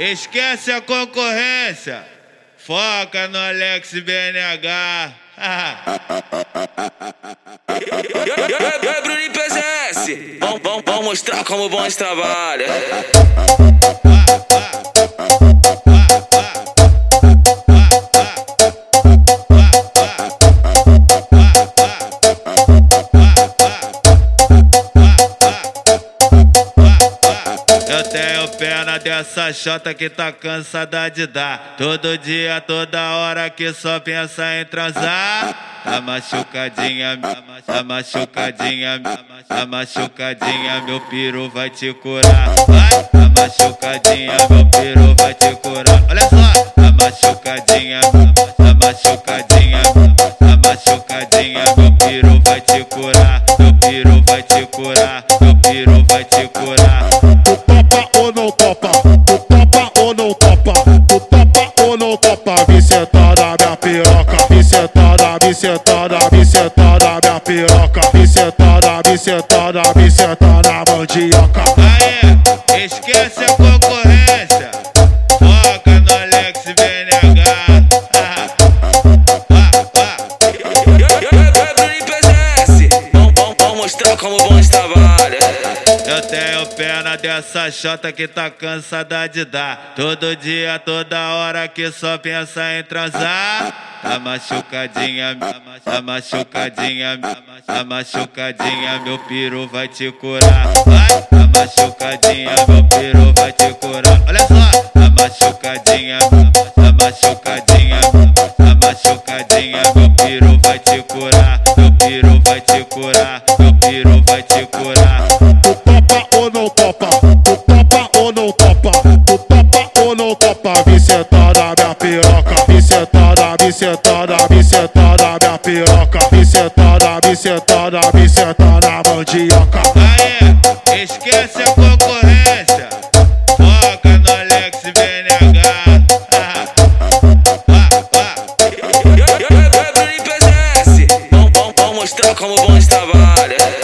esquece a concorrência. Foca no Alex BNH. É Bruno PSS. Vamos mostrar como bons trabalham. Eu tenho pena dessa chota que tá cansada de dar. Todo dia, toda hora que só pensa em transar. Tá machucadinha, tá machucadinha, tá machucadinha, meu piru vai te curar. Vai, tá machucadinha, meu piru vai te curar. Olha só, tá machucadinha, tá machucadinha, tá machucadinha, meu piru vai te curar. Meu piru vai te curar, meu piru vai te curar. Ou não topa? Tu topa ou não topa? Tu topa ou não topa? Me sentar na minha piroca, me sentar na, me sentar na, me sentar na minha piroca, me sentar na, me sentar na, me sentar na mandioca. Aê, esquece a concorrência. Foca no Alex BNH. Como bons trabalham. Eu tenho pena dessa chota que tá cansada de dar. Todo dia, toda hora que só pensa em transar. Tá machucadinha, tá machucadinha, tá machucadinha, meu piru vai te curar. Vai, tá machucadinha, meu piru vai te curar. Olha só, tá machucadinha, tá machucadinha, tá machucadinha, meu piru vai te curar. Meu piru vai te curar, meu piru vai te curar. Não topa? Tu topa ou não topa? Tu topa ou não topa? Sentar na minha piroca, me sentar na, me sentar na, me sentar na minha piroca, me sentar na, me sentar na, me sentar na mandioca. Aê, esquece a concorrência. Foca no Alex BNH. Bruno PSS. Vamos mostrar como bons trabalham.